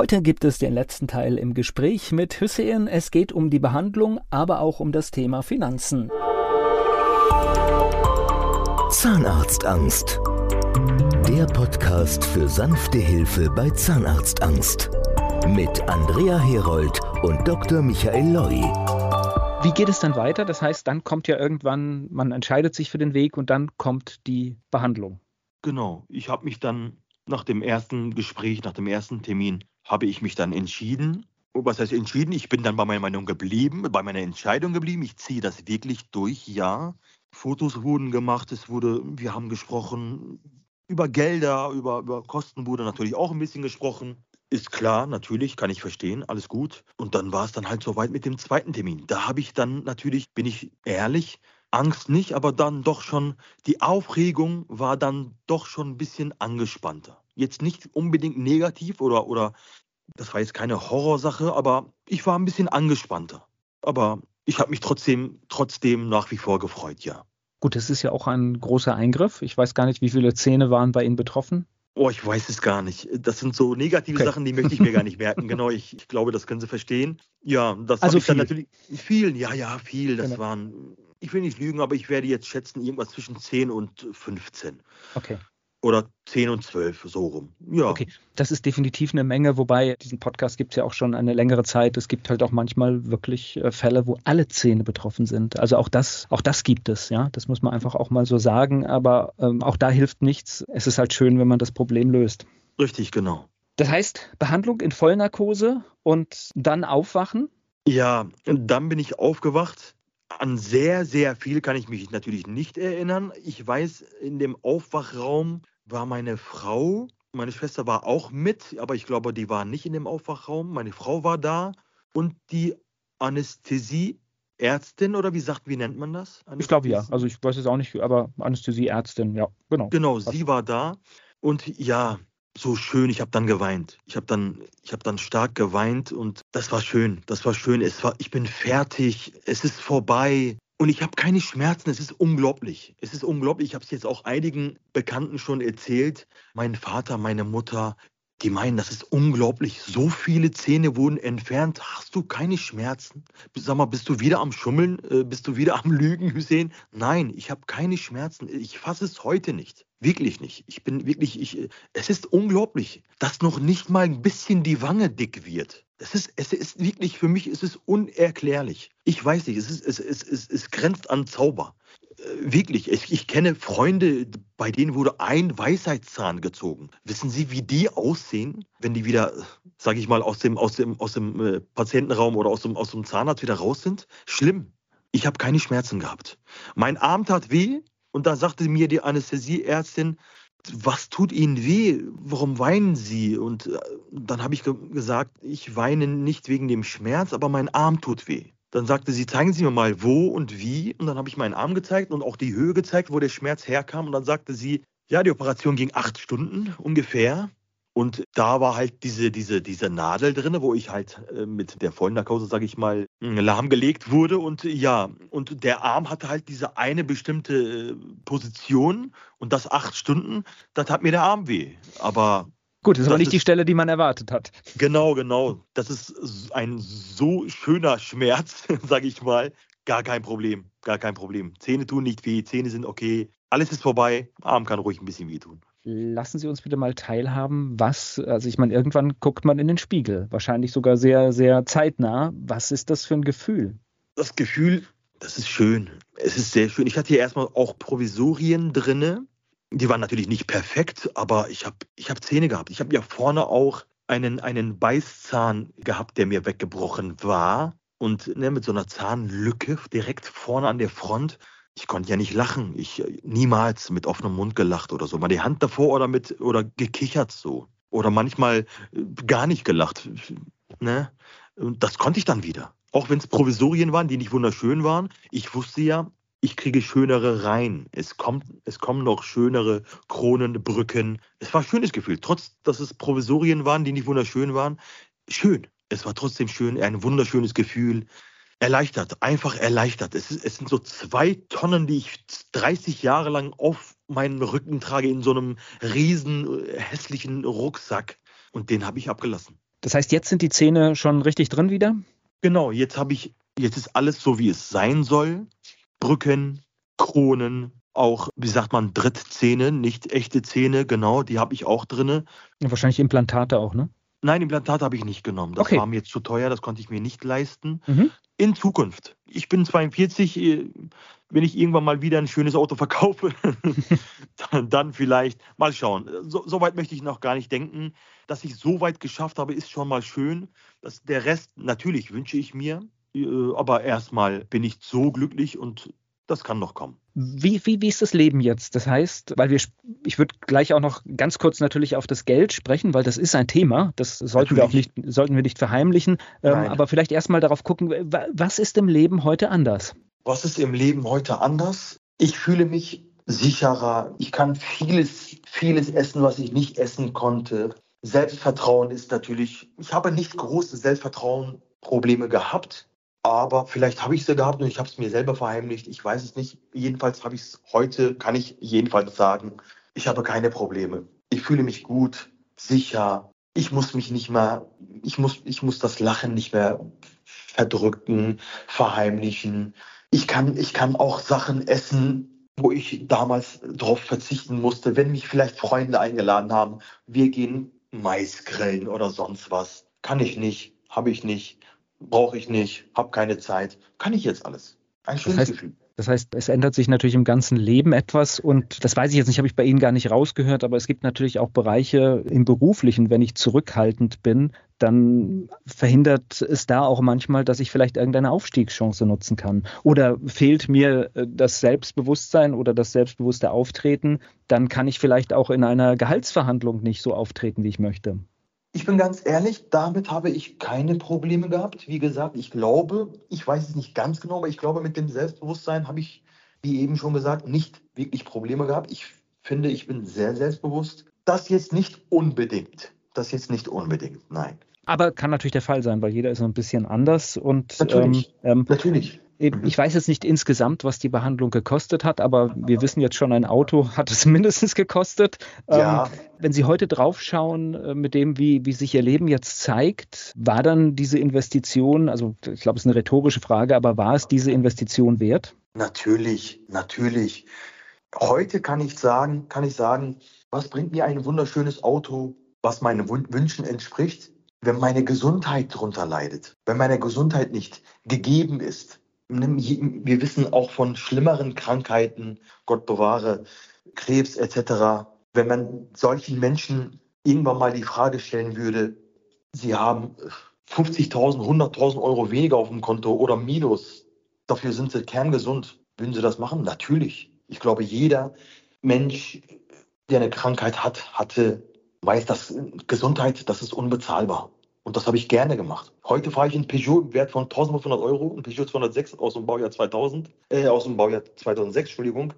Heute gibt es den letzten Teil im Gespräch mit Hüseyin. Es geht um die Behandlung, aber auch um das Thema Finanzen. Zahnarztangst. Der Podcast für sanfte Hilfe bei Zahnarztangst. Mit Andrea Herold und Dr. Michael Loi. Wie geht es dann weiter? Das heißt, dann kommt ja irgendwann, man entscheidet sich für den Weg und dann kommt die Behandlung. Genau. Ich habe mich dann nach dem ersten Gespräch, nach dem ersten Termin, habe ich mich dann entschieden. Was heißt entschieden? Ich bin dann bei meiner Meinung geblieben, bei meiner Entscheidung geblieben. Ich ziehe das wirklich durch, ja. Fotos wurden gemacht, es wurde, wir haben gesprochen, über Gelder, über, über Kosten wurde natürlich auch ein bisschen gesprochen. Ist klar, natürlich, kann ich verstehen, alles gut. Und dann war es dann halt soweit mit dem zweiten Termin. Da habe ich dann natürlich, bin ich ehrlich, Angst nicht, aber dann doch schon, die Aufregung war dann doch schon ein bisschen angespannter. Jetzt nicht unbedingt negativ oder, oder das war jetzt keine Horrorsache, aber ich war ein bisschen angespannter. Aber ich habe mich trotzdem, trotzdem nach wie vor gefreut, ja. Gut, das ist ja auch ein großer Eingriff. Ich weiß gar nicht, wie viele Zähne waren bei Ihnen betroffen. Oh, ich weiß es gar nicht. Das sind so negative okay. Sachen, die möchte ich mir gar nicht merken. Genau, ich, ich, glaube, das können Sie verstehen. Ja, das also ich viel. dann natürlich vielen, ja, ja, viel. Das genau. waren, ich will nicht lügen, aber ich werde jetzt schätzen, irgendwas zwischen 10 und 15. Okay oder 10 und 12, so rum. Ja. Okay, das ist definitiv eine Menge, wobei diesen Podcast gibt es ja auch schon eine längere Zeit. Es gibt halt auch manchmal wirklich äh, Fälle, wo alle Zähne betroffen sind. Also auch das, auch das gibt es, ja. Das muss man einfach auch mal so sagen, aber ähm, auch da hilft nichts. Es ist halt schön, wenn man das Problem löst. Richtig, genau. Das heißt, Behandlung in Vollnarkose und dann aufwachen? Ja, dann bin ich aufgewacht an sehr, sehr viel kann ich mich natürlich nicht erinnern. Ich weiß, in dem Aufwachraum war meine Frau. Meine Schwester war auch mit, aber ich glaube, die war nicht in dem Aufwachraum. Meine Frau war da und die Anästhesieärztin oder wie sagt, wie nennt man das? Ich glaube ja. Also ich weiß es auch nicht, aber Anästhesieärztin, ja, genau. Genau, sie war da und ja, so schön. Ich habe dann geweint. Ich habe dann, ich habe dann stark geweint und das war schön. Das war schön. Es war, ich bin fertig. Es ist vorbei. Und ich habe keine Schmerzen. Es ist unglaublich. Es ist unglaublich. Ich habe es jetzt auch einigen Bekannten schon erzählt. Mein Vater, meine Mutter, die meinen, das ist unglaublich. So viele Zähne wurden entfernt. Hast du keine Schmerzen? Sag mal, bist du wieder am Schummeln? Äh, bist du wieder am Lügen, Hussein? Nein, ich habe keine Schmerzen. Ich fasse es heute nicht. Wirklich nicht. Ich bin wirklich, ich, es ist unglaublich, dass noch nicht mal ein bisschen die Wange dick wird. Es ist, es ist wirklich, für mich ist es unerklärlich. Ich weiß nicht, es, ist, es, es, es, es grenzt an Zauber. Äh, wirklich, ich, ich kenne Freunde, bei denen wurde ein Weisheitszahn gezogen. Wissen Sie, wie die aussehen, wenn die wieder, sage ich mal, aus dem, aus dem, aus dem äh, Patientenraum oder aus dem, aus dem Zahnarzt wieder raus sind? Schlimm. Ich habe keine Schmerzen gehabt. Mein Arm tat weh, und da sagte mir die Anästhesieärztin, was tut Ihnen weh? Warum weinen Sie? Und äh, dann habe ich ge gesagt, ich weine nicht wegen dem Schmerz, aber mein Arm tut weh. Dann sagte sie, zeigen Sie mir mal wo und wie. Und dann habe ich meinen Arm gezeigt und auch die Höhe gezeigt, wo der Schmerz herkam. Und dann sagte sie, ja, die Operation ging acht Stunden ungefähr. Und da war halt diese, diese, diese Nadel drin, wo ich halt äh, mit der Vollnarkose, sage ich mal, lahmgelegt wurde. Und ja, und der Arm hatte halt diese eine bestimmte äh, Position und das acht Stunden, das hat mir der Arm weh. Aber. Gut, das, das war nicht ist, die Stelle, die man erwartet hat. Genau, genau. Das ist ein so schöner Schmerz, sage ich mal. Gar kein Problem, gar kein Problem. Zähne tun nicht weh, Zähne sind okay. Alles ist vorbei, Arm kann ruhig ein bisschen wehtun. Lassen Sie uns bitte mal teilhaben, was, also ich meine, irgendwann guckt man in den Spiegel, wahrscheinlich sogar sehr, sehr zeitnah. Was ist das für ein Gefühl? Das Gefühl, das ist schön. Es ist sehr schön. Ich hatte hier erstmal auch Provisorien drinne. Die waren natürlich nicht perfekt, aber ich habe ich hab Zähne gehabt. Ich habe ja vorne auch einen, einen Beißzahn gehabt, der mir weggebrochen war. Und ne, mit so einer Zahnlücke direkt vorne an der Front ich konnte ja nicht lachen. Ich äh, niemals mit offenem Mund gelacht oder so. Mal die Hand davor oder mit oder gekichert so. Oder manchmal äh, gar nicht gelacht. Ne? Und das konnte ich dann wieder. Auch wenn es Provisorien waren, die nicht wunderschön waren. Ich wusste ja, ich kriege schönere Reihen. Es, kommt, es kommen noch schönere Kronen, Brücken. Es war ein schönes Gefühl. Trotz, dass es Provisorien waren, die nicht wunderschön waren. Schön. Es war trotzdem schön, ein wunderschönes Gefühl erleichtert, einfach erleichtert. Es, ist, es sind so zwei Tonnen, die ich 30 Jahre lang auf meinen Rücken trage in so einem riesen äh, hässlichen Rucksack und den habe ich abgelassen. Das heißt, jetzt sind die Zähne schon richtig drin wieder? Genau, jetzt habe ich, jetzt ist alles so, wie es sein soll. Brücken, Kronen, auch, wie sagt man, Drittzähne, nicht echte Zähne, genau, die habe ich auch drinne. Ja, wahrscheinlich Implantate auch, ne? Nein, Implantate habe ich nicht genommen. Das Okay. war mir jetzt zu teuer, das konnte ich mir nicht leisten. Mhm. In Zukunft. Ich bin 42, äh, wenn ich irgendwann mal wieder ein schönes Auto verkaufe, dann, dann vielleicht mal schauen. So, so weit möchte ich noch gar nicht denken. Dass ich so weit geschafft habe, ist schon mal schön. Das, der Rest, natürlich wünsche ich mir, aber erstmal bin ich so glücklich und das kann noch kommen. Wie, wie, wie ist das Leben jetzt? Das heißt, weil wir, ich würde gleich auch noch ganz kurz natürlich auf das Geld sprechen, weil das ist ein Thema. Das sollten wir auch nicht, sollten wir nicht verheimlichen. Ähm, aber vielleicht erstmal darauf gucken, wa- was ist im Leben heute anders? Was ist im Leben heute anders? Ich fühle mich sicherer. Ich kann vieles, vieles essen, was ich nicht essen konnte. Selbstvertrauen ist natürlich, ich habe nicht große Selbstvertrauen-Probleme gehabt, aber vielleicht habe ich sie gehabt und ich habe es mir selber verheimlicht. Ich weiß es nicht. Jedenfalls habe ich es heute, kann ich jedenfalls sagen, ich habe keine Probleme. Ich fühle mich gut, sicher. Ich muss mich nicht mehr, ich muss, ich muss das Lachen nicht mehr verdrücken, verheimlichen. Ich kann, ich kann auch Sachen essen, wo ich damals drauf verzichten musste, wenn mich vielleicht Freunde eingeladen haben. Wir gehen Mais grillen oder sonst was. Kann ich nicht, habe ich nicht, brauche ich nicht, habe keine Zeit. Kann ich jetzt alles. Ein schönes heißt- Gefühl. Das heißt, es ändert sich natürlich im ganzen Leben etwas und das weiß ich jetzt nicht, habe ich bei Ihnen gar nicht rausgehört, aber es gibt natürlich auch Bereiche im beruflichen, wenn ich zurückhaltend bin, dann verhindert es da auch manchmal, dass ich vielleicht irgendeine Aufstiegschance nutzen kann. Oder fehlt mir äh, das Selbstbewusstsein oder das selbstbewusste Auftreten, dann kann ich vielleicht auch in einer Gehaltsverhandlung nicht so auftreten, wie ich möchte. Ich bin ganz ehrlich, damit habe ich keine Probleme gehabt. Wie gesagt, ich glaube, ich weiß es nicht ganz genau, aber ich glaube, mit dem Selbstbewusstsein habe ich, wie eben schon gesagt, nicht wirklich Probleme gehabt. Ich finde, ich bin sehr selbstbewusst. Das jetzt nicht unbedingt. Das jetzt nicht unbedingt, nein. Aber kann natürlich der Fall sein, weil jeder ist ein bisschen anders und Natürlich. ähm, Natürlich. Eben, Ich weiß jetzt nicht insgesamt, was die Behandlung gekostet hat, aber wir wissen jetzt schon, ein Auto hat es mindestens gekostet. Ja. Ähm, wenn Sie heute draufschauen, äh, mit dem, wie, wie sich Ihr Leben jetzt zeigt, war dann diese Investition, also ich glaube, es ist eine rhetorische Frage, aber war es diese Investition wert? Natürlich, natürlich. Heute kann ich sagen, kann ich sagen, was bringt mir ein wunderschönes Auto, was meinen Wünschen entspricht, wenn meine Gesundheit darunter leidet, wenn meine Gesundheit nicht gegeben ist. Wir wissen auch von schlimmeren Krankheiten, Gott bewahre, Krebs etc. Wenn man solchen Menschen irgendwann mal die Frage stellen würde, sie haben 50.000, 100.000 Euro weniger auf dem Konto oder minus, dafür sind sie kerngesund. Würden sie das machen? Natürlich. Ich glaube, jeder Mensch, der eine Krankheit hat, hatte, weiß, dass Gesundheit, das ist unbezahlbar. Und das habe ich gerne gemacht. Heute fahre ich einen Peugeot im Wert von 1500 Euro, ein Peugeot 206 aus dem Baujahr 2000, äh, aus dem Baujahr 2006, Entschuldigung.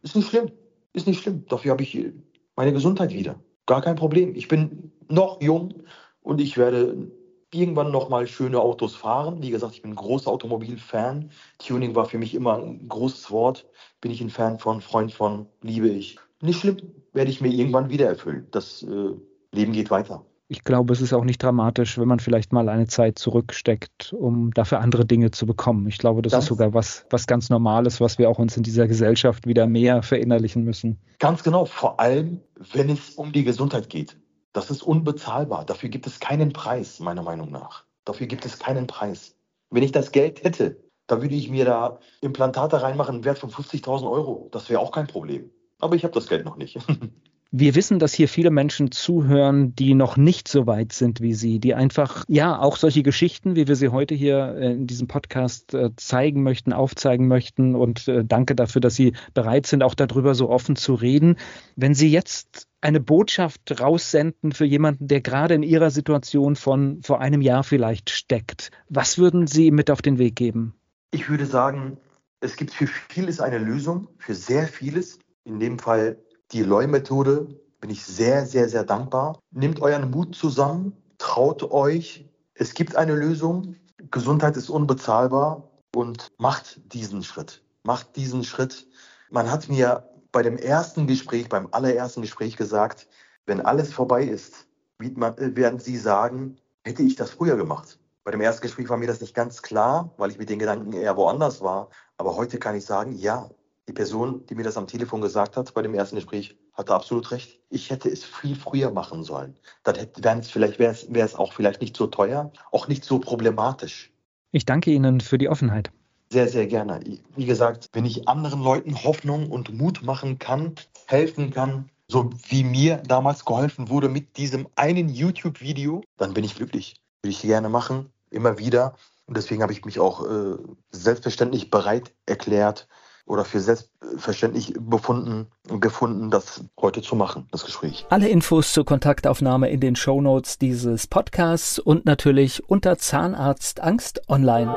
Ist nicht schlimm. Ist nicht schlimm. Dafür habe ich äh, meine Gesundheit wieder. Gar kein Problem. Ich bin noch jung und ich werde irgendwann noch mal schöne Autos fahren. Wie gesagt, ich bin ein großer Automobilfan. Tuning war für mich immer ein großes Wort. Bin ich ein Fan von, Freund von, liebe ich. Nicht schlimm, werde ich mir irgendwann wieder erfüllen. Das äh, Leben geht weiter. Ich glaube, es ist auch nicht dramatisch, wenn man vielleicht mal eine Zeit zurücksteckt, um dafür andere Dinge zu bekommen. Ich glaube, das, Das- ist sogar was, was ganz Normales, was wir auch uns in dieser Gesellschaft wieder mehr verinnerlichen müssen. Ganz genau, vor allem, wenn es um die Gesundheit geht. Das ist unbezahlbar. Dafür gibt es keinen Preis, meiner Meinung nach. Dafür gibt es keinen Preis. Wenn ich das Geld hätte, da würde ich mir da Implantate reinmachen, einen Wert von 50.000 Euro. Das wäre auch kein Problem. Aber ich habe das Geld noch nicht. Wir wissen, dass hier viele Menschen zuhören, die noch nicht so weit sind wie Sie, die einfach, ja, auch solche Geschichten, wie wir sie heute hier äh, in diesem Podcast äh, zeigen möchten, aufzeigen möchten. Und äh, danke dafür, dass Sie bereit sind, auch darüber so offen zu reden. Wenn Sie jetzt eine Botschaft raussenden für jemanden, der gerade in Ihrer Situation von vor einem Jahr vielleicht steckt, was würden Sie mit auf den Weg geben? Ich würde sagen, es gibt für vieles eine Lösung, für sehr vieles. In dem Fall die Loi-Methode bin ich sehr, sehr, sehr dankbar. Nehmt euren Mut zusammen, traut euch. Es gibt eine Lösung. Gesundheit ist unbezahlbar und macht diesen Schritt. Macht diesen Schritt. Man hat mir bei dem ersten Gespräch, beim allerersten Gespräch gesagt, wenn alles vorbei ist, äh, werden Sie sagen, hätte ich das früher gemacht. Bei dem ersten Gespräch war mir das nicht ganz klar, weil ich mit den Gedanken eher woanders war. Aber heute kann ich sagen, ja, die Person, die mir das am Telefon gesagt hat bei dem ersten Gespräch, hatte absolut recht. Ich hätte es viel früher machen sollen. Dann hätte, es vielleicht wäre es, wäre es auch vielleicht nicht so teuer, auch nicht so problematisch. Ich danke Ihnen für die Offenheit. Sehr, sehr gerne. Wie gesagt, wenn ich anderen Leuten Hoffnung und Mut machen kann, helfen kann, so wie mir damals geholfen wurde mit diesem einen YouTube-Video, dann bin ich glücklich. Würde ich gerne machen, immer wieder. Und deswegen habe ich mich auch äh, selbstverständlich bereit erklärt oder für selbstverständlich befunden und gefunden, das heute zu machen, das Gespräch. Alle Infos zur Kontaktaufnahme in den Shownotes dieses Podcasts und natürlich unter Zahnarztangst online.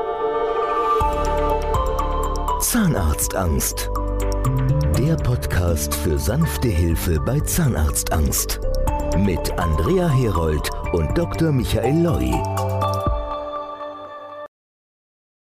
Zahnarztangst. Der Podcast für sanfte Hilfe bei Zahnarztangst. Mit Andrea Herold und Dr. Michael Loi.